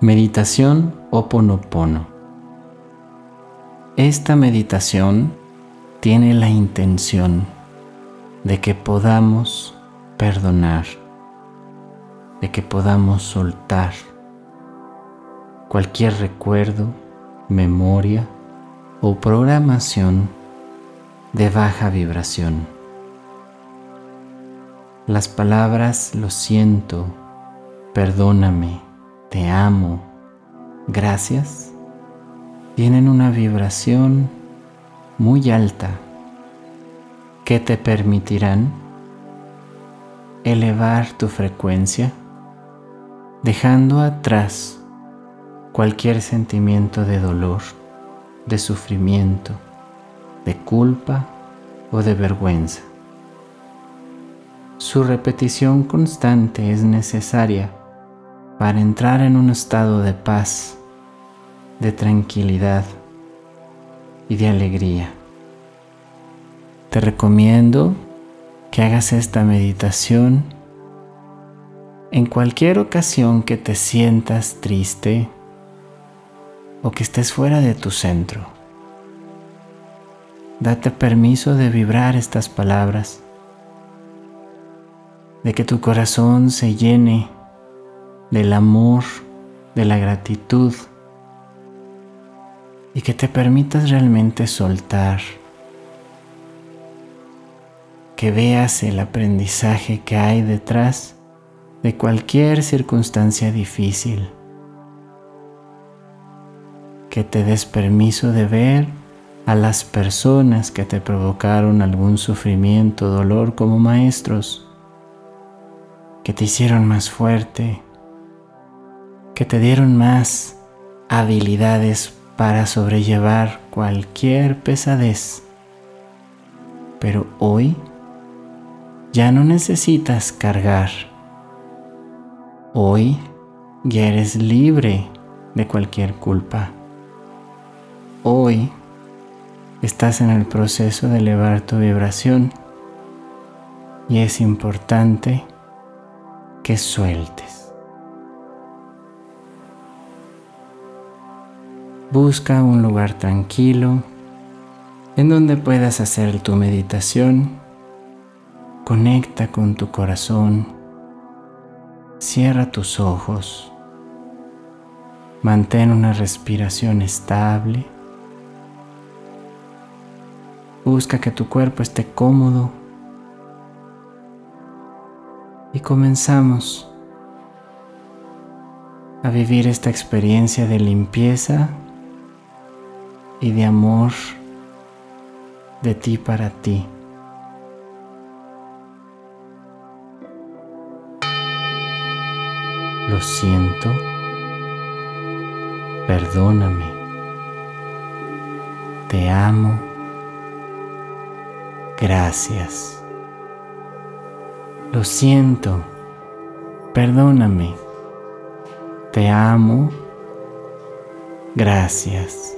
Meditación Oponopono. Esta meditación tiene la intención de que podamos perdonar, de que podamos soltar cualquier recuerdo, memoria o programación de baja vibración. Las palabras lo siento, perdóname, te amo, gracias, tienen una vibración muy alta. Que te permitirán elevar tu frecuencia dejando atrás cualquier sentimiento de dolor, de sufrimiento, de culpa o de vergüenza. Su repetición constante es necesaria para entrar en un estado de paz, de tranquilidad y de alegría. Te recomiendo que hagas esta meditación en cualquier ocasión que te sientas triste o que estés fuera de tu centro. Date permiso de vibrar estas palabras, de que tu corazón se llene del amor, de la gratitud y que te permitas realmente soltar, que veas el aprendizaje que hay detrás de cualquier circunstancia difícil, que te des permiso de ver a las personas que te provocaron algún sufrimiento, dolor como maestros, que te hicieron más fuerte, que te dieron más habilidades para sobrellevar cualquier pesadez. Pero hoy ya no necesitas cargar. Hoy ya eres libre de cualquier culpa. Hoy estás en el proceso de elevar tu vibración y es importante que sueltes. Busca un lugar tranquilo en donde puedas hacer tu meditación. Conecta con tu corazón. Cierra tus ojos. Mantén una respiración estable. Busca que tu cuerpo esté cómodo. Y comenzamos a vivir esta experiencia de limpieza y de amor de ti para ti. Lo siento, perdóname, te amo, gracias. Lo siento, perdóname, te amo, gracias.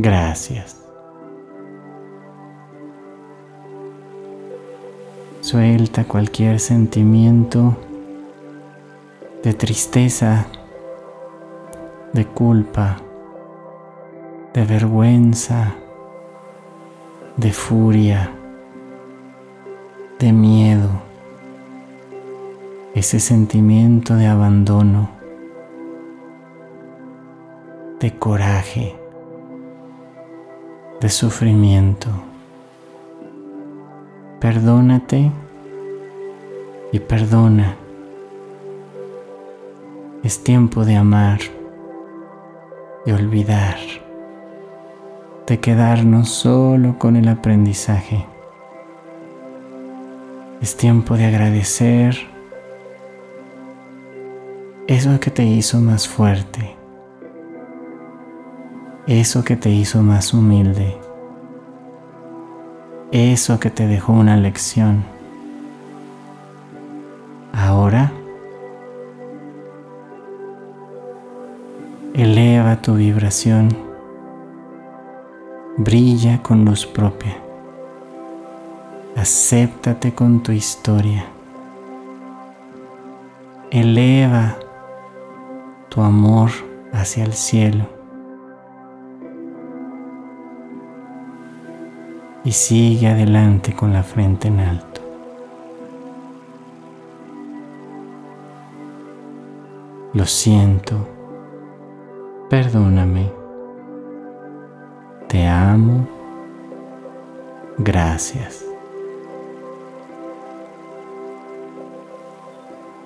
Gracias. Suelta cualquier sentimiento de tristeza, de culpa, de vergüenza, de furia, de miedo, ese sentimiento de abandono, de coraje, de sufrimiento. Perdónate y perdona. Es tiempo de amar y olvidar, de quedarnos solo con el aprendizaje. Es tiempo de agradecer eso que te hizo más fuerte, eso que te hizo más humilde, eso que te dejó una lección. Ahora, eleva tu vibración, brilla con luz propia. Acéptate con tu historia. Eleva tu amor hacia el cielo. Y sigue adelante con la frente en alto. Lo siento. Perdóname. Te amo. Gracias.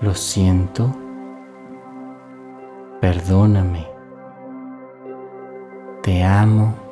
Lo siento. Perdóname. Te amo.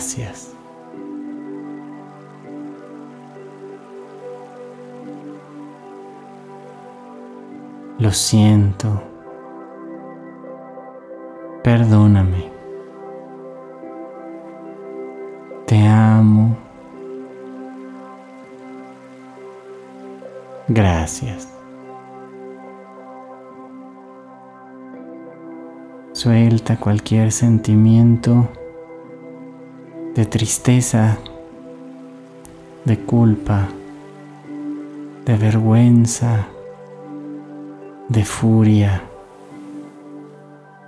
Gracias. Lo siento. Perdóname. Te amo. Gracias. Suelta cualquier sentimiento de tristeza, de culpa, de vergüenza, de furia,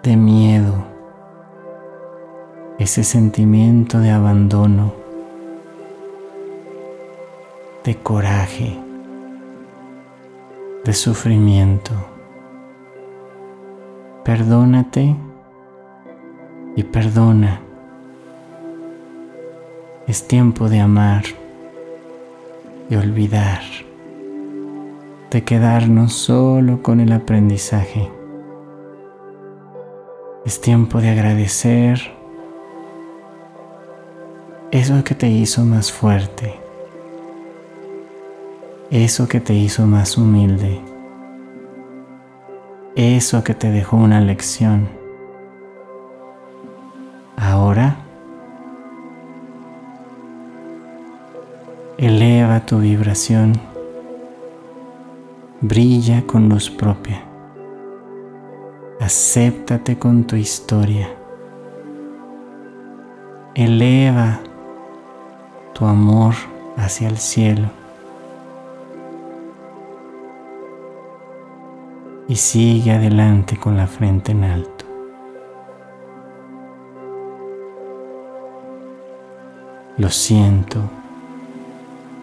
de miedo, ese sentimiento de abandono, de coraje de sufrimiento. Perdónate y perdona. Es tiempo de amar y olvidar, de quedarnos solo con el aprendizaje. Es tiempo de agradecer eso que te hizo más fuerte, eso que te hizo más humilde, eso que te dejó una lección. Tu vibración, brilla con luz propia. Acéptate con tu historia. Eleva tu amor hacia el cielo. Y sigue adelante con la frente en alto. Lo siento.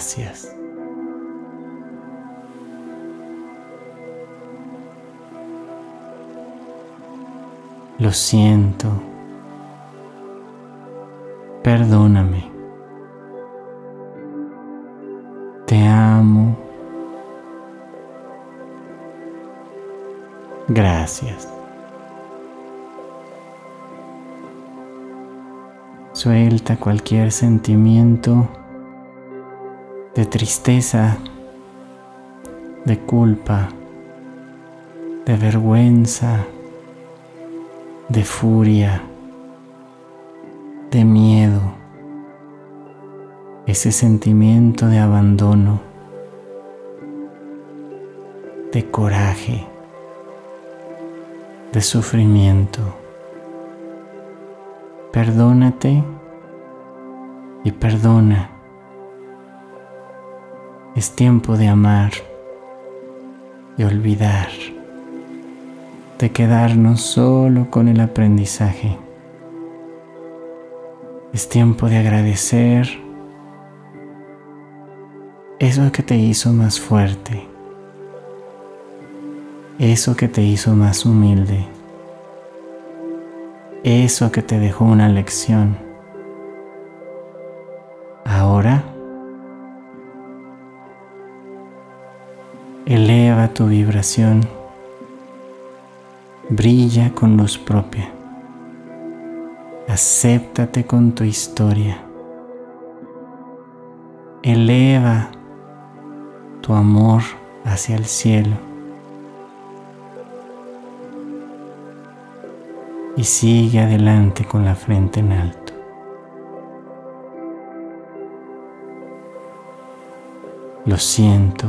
Gracias. Lo siento. Perdóname. Te amo. Gracias. Suelta cualquier sentimiento de tristeza, de culpa, de vergüenza, de furia, de miedo, ese sentimiento de abandono, de coraje de sufrimiento. Perdónate y perdona. Es tiempo de amar y olvidar, de quedarnos solo con el aprendizaje. Es tiempo de agradecer eso que te hizo más fuerte eso que te hizo más humilde, eso que te dejó una lección. Ahora, eleva tu vibración, brilla con luz propia, acéptate con tu historia, eleva tu amor hacia el cielo. Y sigue adelante con la frente en alto. Lo siento,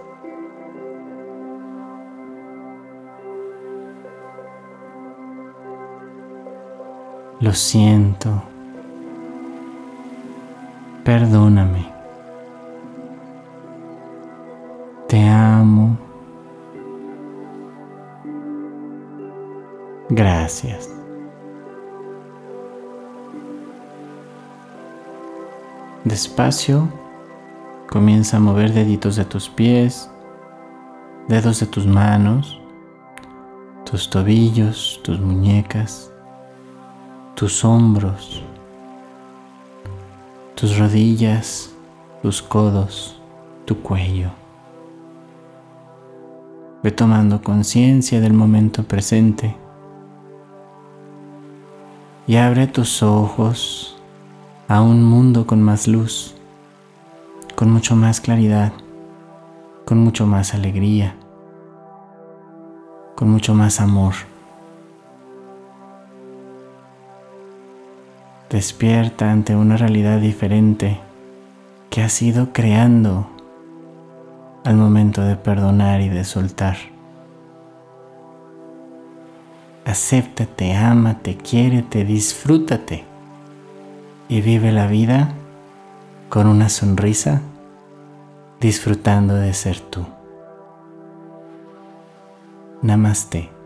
Lo siento. Perdóname. Te amo. Gracias. Despacio, comienza a mover deditos de tus pies, dedos de tus manos, tus tobillos, tus muñecas, tus hombros, tus rodillas, tus codos, tu cuello. Ve tomando conciencia del momento presente y abre tus ojos a un mundo con más luz, con mucho más claridad, con mucho más alegría, con mucho más amor. Despierta ante una realidad diferente que has ido creando al momento de perdonar y de soltar. Acéptate, ámate, quiérete, disfrútate y vive la vida con una sonrisa, disfrutando de ser tú. Namaste.